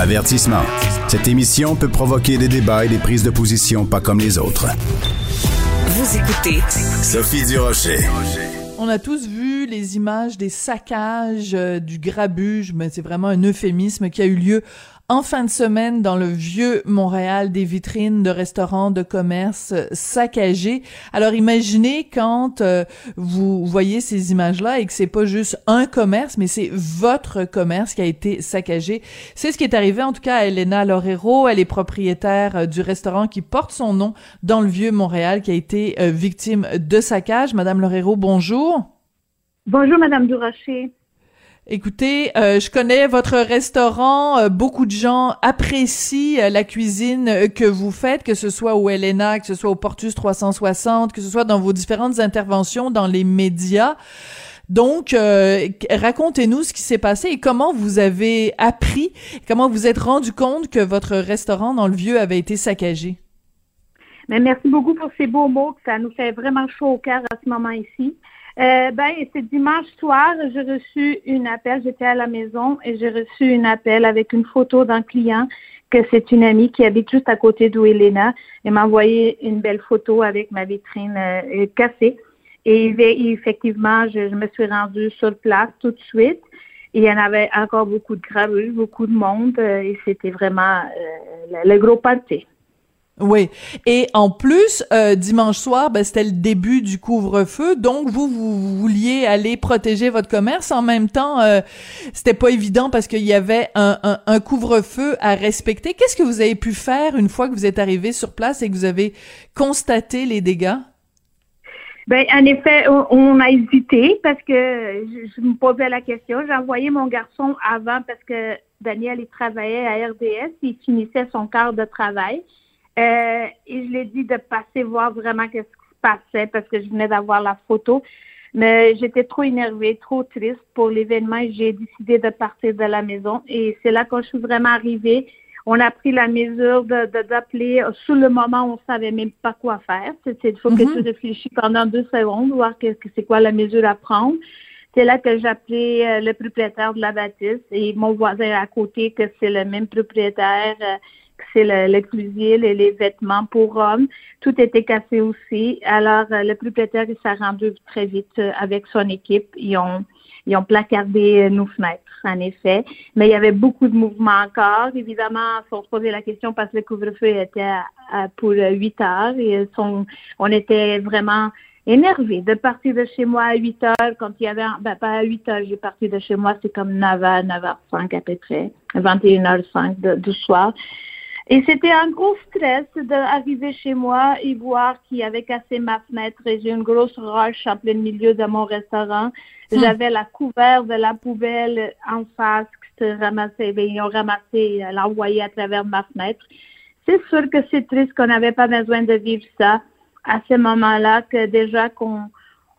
Avertissement. Cette émission peut provoquer des débats et des prises de position pas comme les autres. Vous écoutez Sophie Durocher. On a tous vu les images des saccages, euh, du grabuge, mais c'est vraiment un euphémisme qui a eu lieu en fin de semaine dans le vieux Montréal des vitrines de restaurants, de commerces saccagées. Alors imaginez quand euh, vous voyez ces images-là et que c'est pas juste un commerce, mais c'est votre commerce qui a été saccagé. C'est ce qui est arrivé en tout cas à Elena Lorero. Elle est propriétaire euh, du restaurant qui porte son nom dans le vieux Montréal qui a été euh, victime de saccage. Madame Lorero, bonjour. Bonjour, Madame Durocher. Écoutez, euh, je connais votre restaurant. Euh, beaucoup de gens apprécient euh, la cuisine que vous faites, que ce soit au Elena, que ce soit au Portus 360, que ce soit dans vos différentes interventions dans les médias. Donc, racontez-nous ce qui s'est passé et comment vous avez appris, comment vous êtes rendu compte que votre restaurant dans le Vieux avait été saccagé. Mais merci beaucoup pour ces beaux mots. Ça nous fait vraiment chaud au cœur à ce moment ici. Euh, ben, c'est dimanche soir, j'ai reçu une appel, j'étais à la maison et j'ai reçu une appel avec une photo d'un client que c'est une amie qui habite juste à côté d'où Elena et m'a envoyé une belle photo avec ma vitrine euh, cassée. Et, effectivement, je, me suis rendue sur place tout de suite. Il y en avait encore beaucoup de gravures, beaucoup de monde euh, et c'était vraiment le, gros party. Oui. Et en plus, euh, dimanche soir, ben, c'était le début du couvre-feu, donc vous, vous vouliez aller protéger votre commerce. En même temps, euh, c'était pas évident parce qu'il y avait un, un, couvre-feu à respecter. Qu'est-ce que vous avez pu faire une fois que vous êtes arrivé sur place et que vous avez constaté les dégâts? Ben, en effet, on a hésité parce que je, me posais la question. J'ai envoyé mon garçon avant parce que Daniel, il travaillait à RDS, il finissait son quart de travail. Euh, et je lui ai dit de passer voir vraiment qu'est-ce qui se passait parce que je venais d'avoir la photo. Mais j'étais trop énervée, trop triste pour l'événement et j'ai décidé de partir de la maison. Et c'est là quand je suis vraiment arrivée, on a pris la mesure de d'appeler sous le moment où on savait même pas quoi faire. Il faut que mhm. tu réfléchis pendant deux secondes, voir que, c'est quoi la mesure à prendre. C'est là que j'ai appelé euh, le propriétaire de la bâtisse et mon voisin à côté, que c'est le même propriétaire. Euh, c'est le, le et les vêtements pour hommes. Tout était cassé aussi. Alors, euh, le propriétaire, il s'est rendu très vite euh, avec son équipe. Ils ont, ils ont placardé euh, nos fenêtres, en effet. Mais il y avait beaucoup de mouvements encore. Évidemment, faut se poser la question parce que le couvre-feu était pour 8 heures et on était vraiment énervés de partir de chez moi à 8 heures quand il y avait, ben, pas à 8 heures, j'ai parti de chez moi, c'est comme 9 h 9 h 5 à peu près, 21h05 du soir. Et c'était un gros stress d'arriver chez moi et voir qu'il y avait cassé ma fenêtre et j'ai une grosse roche en plein milieu de mon restaurant. Hmm. J'avais la couverte de la poubelle en face que ramassé, ben, ils ont ramassé, euh, l'envoyé à travers ma fenêtre. C'est sûr que c'est triste qu'on n'avait pas besoin de vivre ça à ce moment-là, que déjà qu'on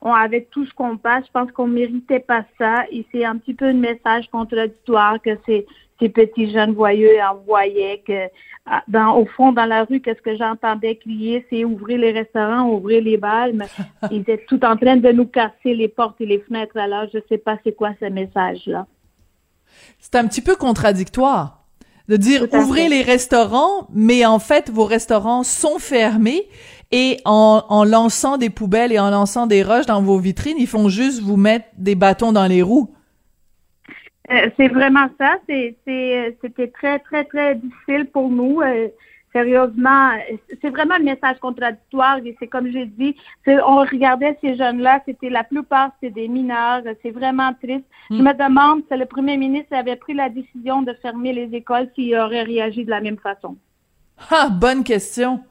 on, avec tout ce qu'on passe, je pense qu'on méritait pas ça. Et c'est un petit peu un message contradictoire que c'est ces petits jeunes voyeux envoyaient que ah, dans, au fond, dans la rue, qu'est-ce que j'entendais crier, c'est ouvrir les restaurants, ouvrir les balles, mais ils étaient tout en train de nous casser les portes et les fenêtres. Alors, je sais pas c'est quoi ce message-là. C'est un petit peu contradictoire de dire ouvrez les restaurants, mais en fait, vos restaurants sont fermés et en, en lançant des poubelles et en lançant des roches dans vos vitrines, ils font juste vous mettre des bâtons dans les roues. Euh, c'est vraiment ça. C'est, c'était très, très, très difficile pour nous. Euh, sérieusement, c'est vraiment un message contradictoire. Et c'est comme j'ai dit, on regardait ces jeunes-là, c'était la plupart, c'est des mineurs. C'est vraiment triste. Je hmm. me demande si le premier ministre avait pris la décision de fermer les écoles s'il aurait réagi de la même façon. Ah, bonne question.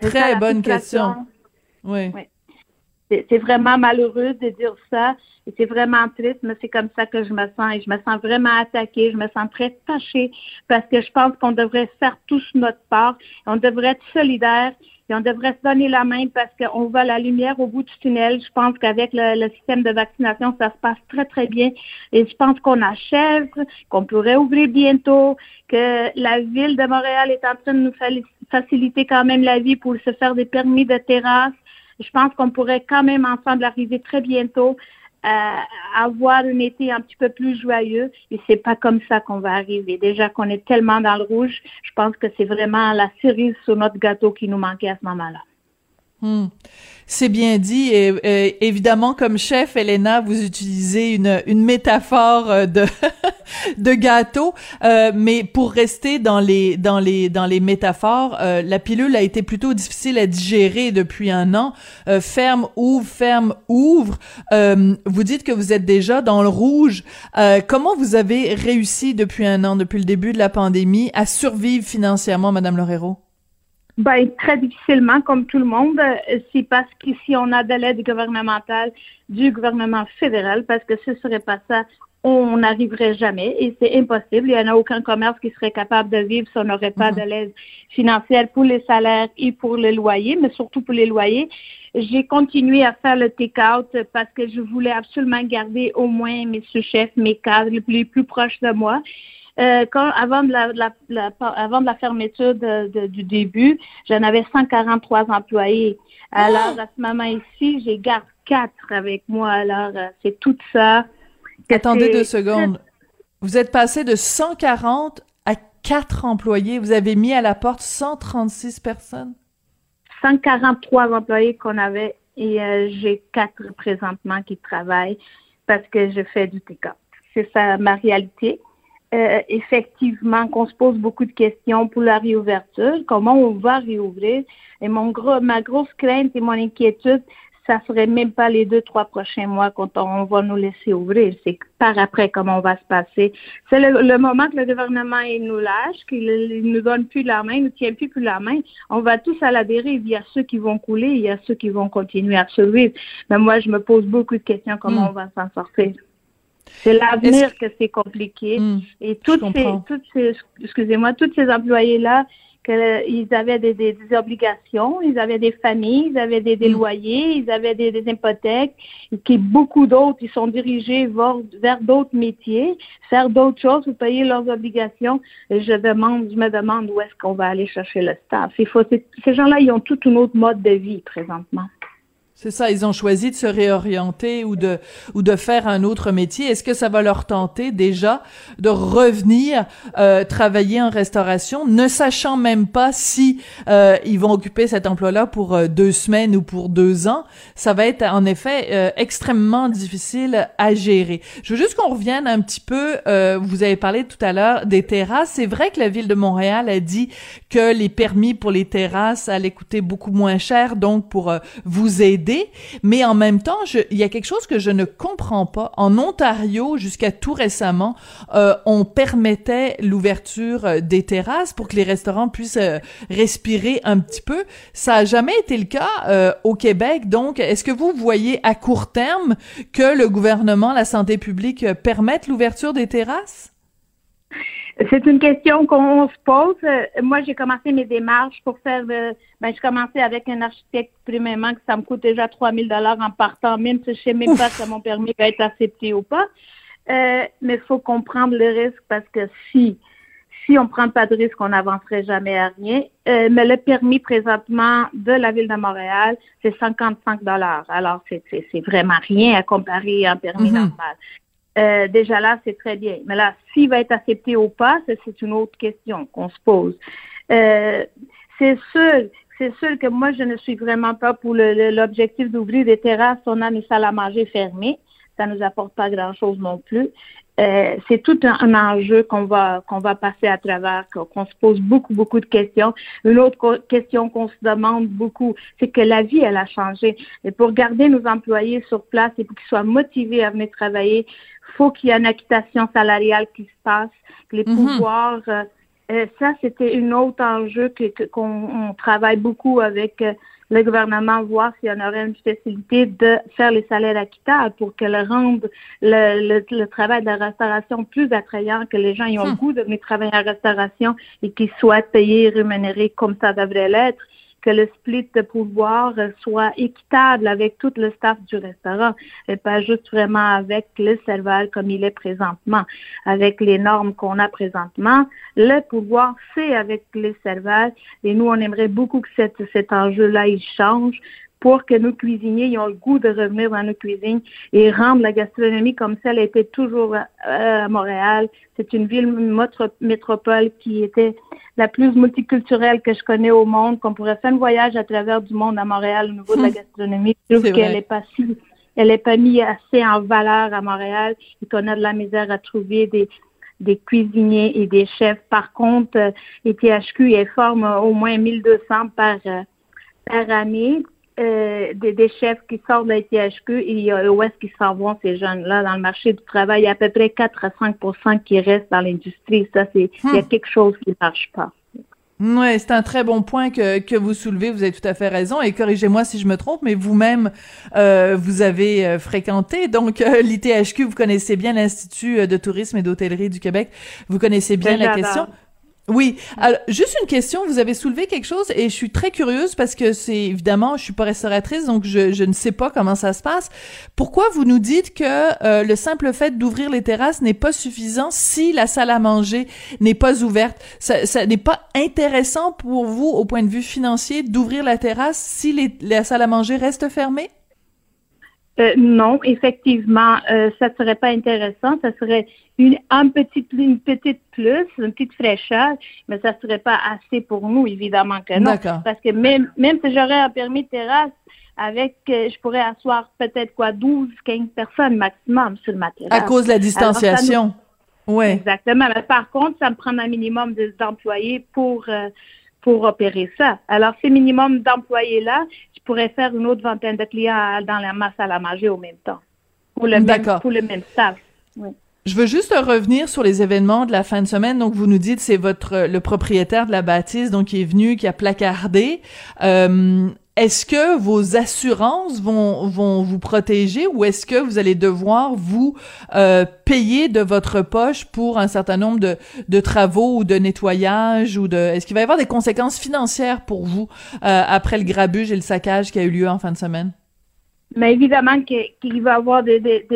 Très bonne question. Oui. oui. C'est vraiment malheureux de dire ça et c'est vraiment triste, mais c'est comme ça que je me sens et je me sens vraiment attaquée, je me sens très tachée parce que je pense qu'on devrait faire tous notre part, on devrait être solidaires et on devrait se donner la main parce qu'on voit la lumière au bout du tunnel. Je pense qu'avec le, système de vaccination, ça se passe très, très bien. Et je pense qu'on achève, qu'on pourrait ouvrir bientôt, que la ville de Montréal est en train de nous faciliter quand même la vie pour se faire des permis de terrasse. Je pense qu'on pourrait quand même ensemble arriver très bientôt avoir un été un petit peu plus joyeux. Et c'est pas comme ça qu'on va arriver. Déjà qu'on est tellement dans le rouge, je pense que c'est vraiment la cerise sur notre gâteau qui nous manquait à ce moment-là. Hmm. C'est bien dit. Et, évidemment, comme chef, Elena, vous utilisez une, une métaphore euh, de, de gâteau. Euh, mais pour rester dans les, dans les, dans les métaphores, euh, la pilule a été plutôt difficile à digérer depuis un an. Euh, ferme, ouvre, ferme, ouvre. vous dites que vous êtes déjà dans le rouge. comment vous avez réussi depuis un an, depuis le début de la pandémie, à survivre financièrement, Madame Lorero? Ben, très difficilement, comme tout le monde. C'est parce qu'ici, on a de l'aide gouvernementale du gouvernement fédéral, parce que ce serait pas ça, on n'arriverait jamais et c'est impossible. Il n'y en a aucun commerce qui serait capable de vivre si on n'aurait pas de mhm. l'aide financière pour les salaires et pour les loyers, mais surtout pour les loyers. J'ai continué à faire le take-out parce que je voulais absolument garder au moins mes sous-chefs, mes cadres les plus proches de moi. Euh, quand, avant, de la, la, avant de la fermeture du début, j'en avais 143 employés. Alors, à ce moment ici, j'ai gardé quatre avec moi. Alors, euh, c'est tout ça. Attendez deux secondes. Vous êtes passé de 140 à 4 employés. Vous avez mis à la porte 136 personnes? 143 employés qu'on avait et euh, j'ai quatre présentement qui travaillent parce que je fais du take C'est ça ma réalité. Euh, effectivement qu'on se pose beaucoup de questions pour la réouverture, comment on va réouvrir? Et mon gros, ma grosse crainte et mon inquiétude, ça serait même pas les deux, trois prochains mois quand on va nous laisser ouvrir. C'est par après comment on va se passer. C'est le, moment que le gouvernement il nous lâche, qu'il nous donne plus la main, nous tient plus, plus la main. On va tous à la dérive. Il y a ceux qui vont couler, il y a ceux qui vont continuer à survivre. Mais moi, je me pose beaucoup de questions comment hmm. on va s'en sortir. C'est l'avenir que, c'est compliqué. Hmm, et toutes ces, toutes ces, excusez-moi, tous ces employés-là, qu'ils avaient des, des, obligations, ils avaient des familles, ils avaient des, des hmm. loyers, ils avaient des, des hypothèques, et qui beaucoup d'autres, ils sont dirigés vers, vers d'autres métiers, faire d'autres choses pour payer leurs obligations. Et je demande, je me demande où est-ce qu'on va aller chercher le staff. Il faut, ces gens-là, ils ont tout un autre mode de vie présentement. C'est ça, ils ont choisi de se réorienter ou de ou de faire un autre métier. Est-ce que ça va leur tenter déjà de revenir euh, travailler en restauration, ne sachant même pas si euh, ils vont occuper cet emploi-là pour euh, deux semaines ou pour deux ans? Ça va être en effet euh, extrêmement difficile à gérer. Je veux juste qu'on revienne un petit peu. vous avez parlé tout à l'heure des terrasses. C'est vrai que la ville de Montréal a dit que les permis pour les terrasses allaient coûter beaucoup moins cher, donc pour vous aider mais en même temps, il y a quelque chose que je ne comprends pas. En Ontario, jusqu'à tout récemment, euh, on permettait l'ouverture euh, des terrasses pour que les restaurants puissent euh, respirer un petit peu. Ça a jamais été le cas au Québec. Donc, est-ce que vous voyez à court terme que le gouvernement, la santé publique permette l'ouverture des terrasses? C'est une question qu'on se pose. Moi, j'ai commencé mes démarches pour faire. ben, j'ai commencé avec un architecte premièrement que ça me coûte déjà 3000 dollars en partant, même si je sais même pas si mon permis va être accepté ou pas. Euh, mais il faut comprendre le risque parce que si si on prend pas de risque, on n'avancerait jamais à rien. Euh, mais le permis présentement de la ville de Montréal, c'est 55 dollars. Alors c'est c'est vraiment rien à comparer à un permis mm-hmm. normal. Euh, déjà là, c'est très bien. Mais là, s'il va être accepté ou pas, c'est une autre question qu'on se pose. Euh, c'est sûr, sûr que moi, je ne suis vraiment pas pour l'objectif d'ouvrir des terrasses. On a mes salles à manger fermées. Ça nous apporte pas grand-chose non plus. Euh, c'est tout un, enjeu qu'on va qu'on va passer à travers, qu'on se pose beaucoup beaucoup de questions. Une autre question qu'on se demande beaucoup, c'est que la vie elle a changé. Et pour garder nos employés sur place et pour qu'ils soient motivés à venir travailler, faut qu'il y ait une acquittation salariale qui se passe, que les mhm. pouvoirs. Euh, euh, ça, c'était un autre enjeu qu'on travaille beaucoup avec euh, le gouvernement, voir s'il y en aurait une facilité de faire les salaires acquittables pour qu'elle rende le, le, travail de la restauration plus attrayant, que les gens aient le hmm. goût de venir travailler en restauration et qu'ils soient payés et rémunérés comme ça devrait l'être que le split de pouvoir soit équitable avec tout le staff du restaurant et pas juste vraiment avec le serveur comme il est présentement. Avec les normes qu'on a présentement, le pouvoir, c'est avec les serveurs et nous, on aimerait beaucoup que cet enjeu-là, il change pour que nos cuisiniers aient le goût de revenir dans nos cuisines et rendre la gastronomie comme celle était toujours euh, à Montréal. C'est une ville métropole qui était la plus multiculturelle que je connais au monde, qu'on pourrait faire un voyage à travers du monde à Montréal au niveau de la gastronomie. Je trouve qu'elle est pas si, elle est pas mise assez en valeur à Montréal et qu'on a de la misère à trouver des, des cuisiniers et des chefs. Par contre, euh, les THQ, elles forment au moins 1200 par, euh, par année. Euh, des, des, chefs qui sortent de la THQ et où est-ce qu'ils s'en vont, ces jeunes-là, dans le marché du travail. Il y a à peu près 4 à 5% qui restent dans l'industrie. Ça, c'est, il y a hmm. quelque chose qui ne marche pas. Ouais, c'est un très bon point que, que vous soulevez. Vous avez tout à fait raison. Et corrigez-moi si je me trompe, mais vous-même, euh, vous avez euh, fréquenté donc euh, l'ITHQ. Vous connaissez bien l'Institut de tourisme et d'hôtellerie du Québec. Vous connaissez bien la question. Oui. Alors, juste une question. Vous avez soulevé quelque chose et je suis très curieuse parce que c'est évidemment, je suis pas restauratrice, donc je, je, ne sais pas comment ça se passe. Pourquoi vous nous dites que euh, le simple fait d'ouvrir les terrasses n'est pas suffisant si la salle à manger n'est pas ouverte? Ça, ça n'est pas intéressant pour vous au point de vue financier d'ouvrir la terrasse si les, la salle à manger reste fermée? Euh, non, effectivement, euh, ça serait pas intéressant. Ça serait une, un petit, une petite plus, une petite fraîcheur, mais ça serait pas assez pour nous, évidemment que non. Parce que même, même si j'aurais un permis de terrasse, avec, euh, je pourrais asseoir peut-être quoi, 12, 15 personnes maximum sur le matériel. À cause de la distanciation. Oui. Exactement. Mais par contre, ça me prend un minimum d'employés pour, euh, pour opérer ça. Alors, ces minimums d'employés-là, pourrais faire une autre vingtaine de clients dans la masse à la manger au même temps. Pour le même, pour le même staff. Oui. Je veux juste revenir sur les événements de la fin de semaine. Donc, vous nous dites c'est votre le propriétaire de la bâtisse, donc qui est venu, qui a placardé. Euh, est-ce que vos assurances vont vont vous protéger ou est-ce que vous allez devoir vous euh, payer de votre poche pour un certain nombre de, de travaux ou de nettoyage ou de est-ce qu'il va y avoir des conséquences financières pour vous euh, après le grabuge et le saccage qui a eu lieu en fin de semaine? Mais évidemment qu'il va avoir des, des,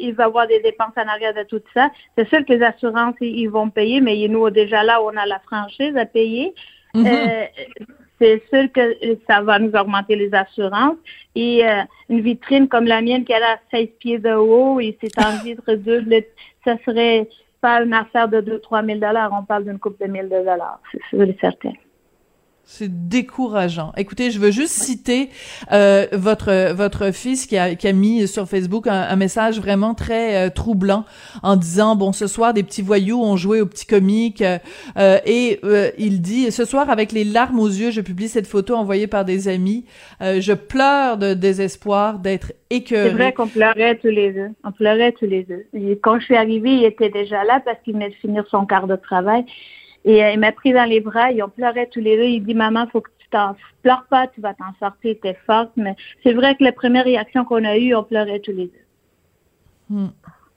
il va avoir des dépenses en arrière de tout ça. C'est sûr que les assurances, ils, vont payer, mais nous, déjà là, on a la franchise à payer. Mm-hmm. Euh, c'est sûr que ça va nous augmenter les assurances. Et euh, une vitrine comme la mienne qui a 16 pieds de haut et c'est en vitre deux, ça serait pas une affaire de 2-3 000 dollars. On parle d'une coupe de 1000 dollars, c'est sûr et certain. C'est décourageant. Écoutez, je veux juste citer euh, votre votre fils qui a, qui a mis sur Facebook un, message vraiment très euh, troublant en disant bon ce soir des petits voyous ont joué au petit comique euh, et il dit ce soir avec les larmes aux yeux je publie cette photo envoyée par des amis je pleure de désespoir d'être écœuré. C'est vrai qu'on pleurait tous les deux. On pleurait tous les deux. quand je suis arrivée il était déjà là parce qu'il venait de finir son quart de travail. Et euh, il m'a pris dans les bras, ils ont pleuré tous les deux. Il dit, maman, faut que tu t'en pleures pas, tu vas t'en sortir, t'es forte. Mais c'est vrai que la première réaction qu'on a eue, on pleurait tous les deux. Hmm.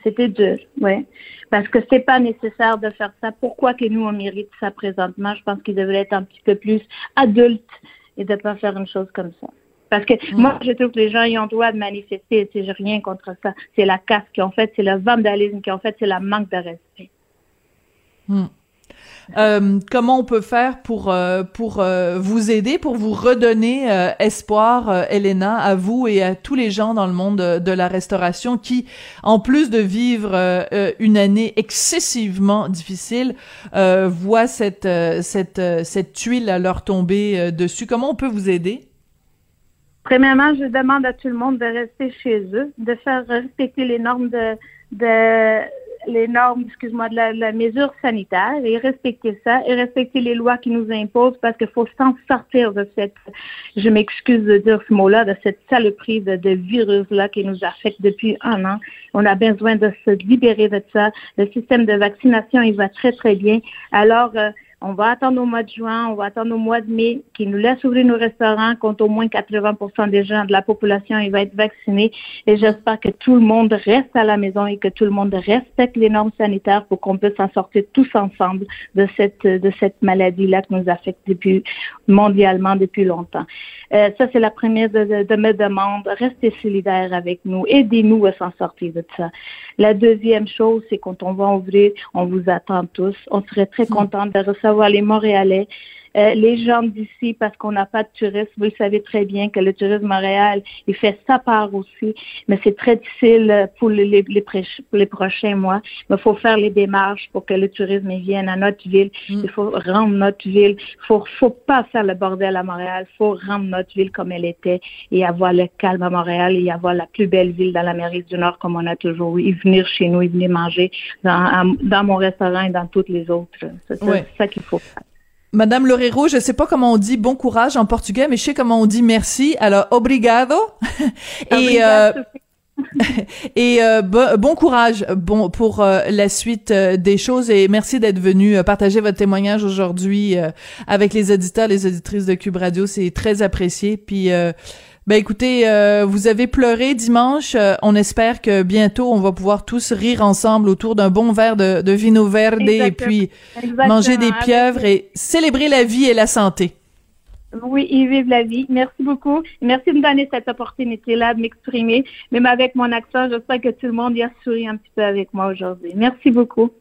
C'était dur, oui. Parce que c'est pas nécessaire de faire ça. Pourquoi que nous, on mérite ça présentement? Je pense qu'il devrait être un petit peu plus adulte et de pas faire une chose comme ça. Parce que hmm. moi, je trouve que les gens y ont droit de manifester. J'ai rien contre ça. C'est la casse qu'ils ont fait, c'est le vandalisme qu'ils ont fait, c'est la manque de respect. Hmm. Euh, comment on peut faire pour euh, pour euh, vous aider, pour vous redonner espoir, Elena, à vous et à tous les gens dans le monde de, la restauration qui, en plus de vivre une année excessivement difficile, voient cette cette cette tuile à leur tomber dessus. Comment on peut vous aider? Premièrement, je demande à tout le monde de rester chez eux, de faire respecter les normes de, de les normes, excuse-moi, de la, mesure sanitaire et respecter ça et respecter les lois qui nous imposent parce qu'il faut s'en sortir de cette, je m'excuse de dire ce mot-là, de cette saloperie de, de virus-là qui nous affecte depuis un an. On a besoin de se libérer de ça. Le système de vaccination, il va très, très bien. Alors, euh, on va attendre au mois de juin, on va attendre au mois de mai, qu'ils nous laissent ouvrir nos restaurants, quand au moins 80% des gens de la population il va être vacciné. Et j'espère que tout le monde reste à la maison et que tout le monde respecte les normes sanitaires pour qu'on puisse en sortir tous ensemble de cette de cette maladie-là qui nous affecte depuis mondialement depuis longtemps. Euh, ça, c'est la première de, de, mes demandes. Restez solidaires avec nous. Aidez-nous à s'en sortir de ça. La deuxième chose, c'est quand on va ouvrir, on vous attend tous. On serait très hmm. content de recevoir les Montréalais euh, les gens d'ici, parce qu'on n'a pas de tourisme, vous le savez très bien que le tourisme Montréal, il fait sa part aussi, mais c'est très difficile pour les, les, les, prochains mois. Mais il faut faire les démarches pour que le tourisme vienne à notre ville. Mm. Il faut rendre notre ville. Il faut, faut pas faire le bordel à Montréal. Il faut rendre notre ville comme elle était et avoir le calme à Montréal et avoir la plus belle ville dans l'Amérique du Nord comme on a toujours eu. venir chez nous, et venir manger dans, dans mon restaurant et dans toutes les autres. C'est ça, qu'il faut faire. Madame Lorero, je sais pas comment on dit bon courage en portugais, mais je sais comment on dit merci. Alors, obrigado. et euh, et euh, bon, courage bon pour euh, la suite des choses et merci d'être venu partager votre témoignage aujourd'hui avec les auditeurs, les auditrices de Cube Radio, c'est très apprécié. Puis ben écoutez, euh, vous avez pleuré dimanche. Euh, on espère que bientôt on va pouvoir tous rire ensemble autour d'un bon verre de, de vino verde et puis manger des pieuvres et célébrer la vie et la santé. Oui, et vivre la vie. Merci beaucoup. Merci de me donner cette opportunité-là de m'exprimer. Même avec mon accent, j'espère que tout le monde y a souri un petit peu avec moi aujourd'hui. Merci beaucoup.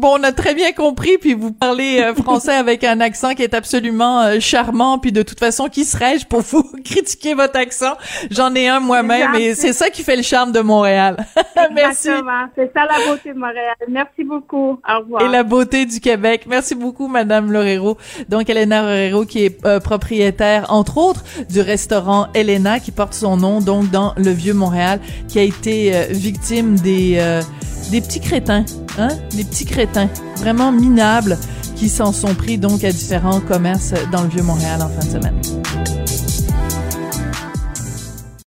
Bon, on a très bien compris, puis vous parlez euh, français avec un accent qui est absolument euh, charmant, puis de toute façon, qui serais-je pour vous critiquer votre accent? J'en ai un moi-même, et c'est ça qui fait le charme de Montréal. Merci. C'est ça la beauté de Montréal. Merci beaucoup. Au revoir. Et la beauté du Québec. Merci beaucoup, Madame Lorero. Donc, Elena Lorero, qui est euh, propriétaire, entre autres, du restaurant Elena, qui porte son nom, donc, dans le Vieux-Montréal, qui a été victime des des petits crétins, hein, des petits crétins vraiment minables qui s'en sont pris donc à différents commerces dans le vieux Montréal en fin de semaine.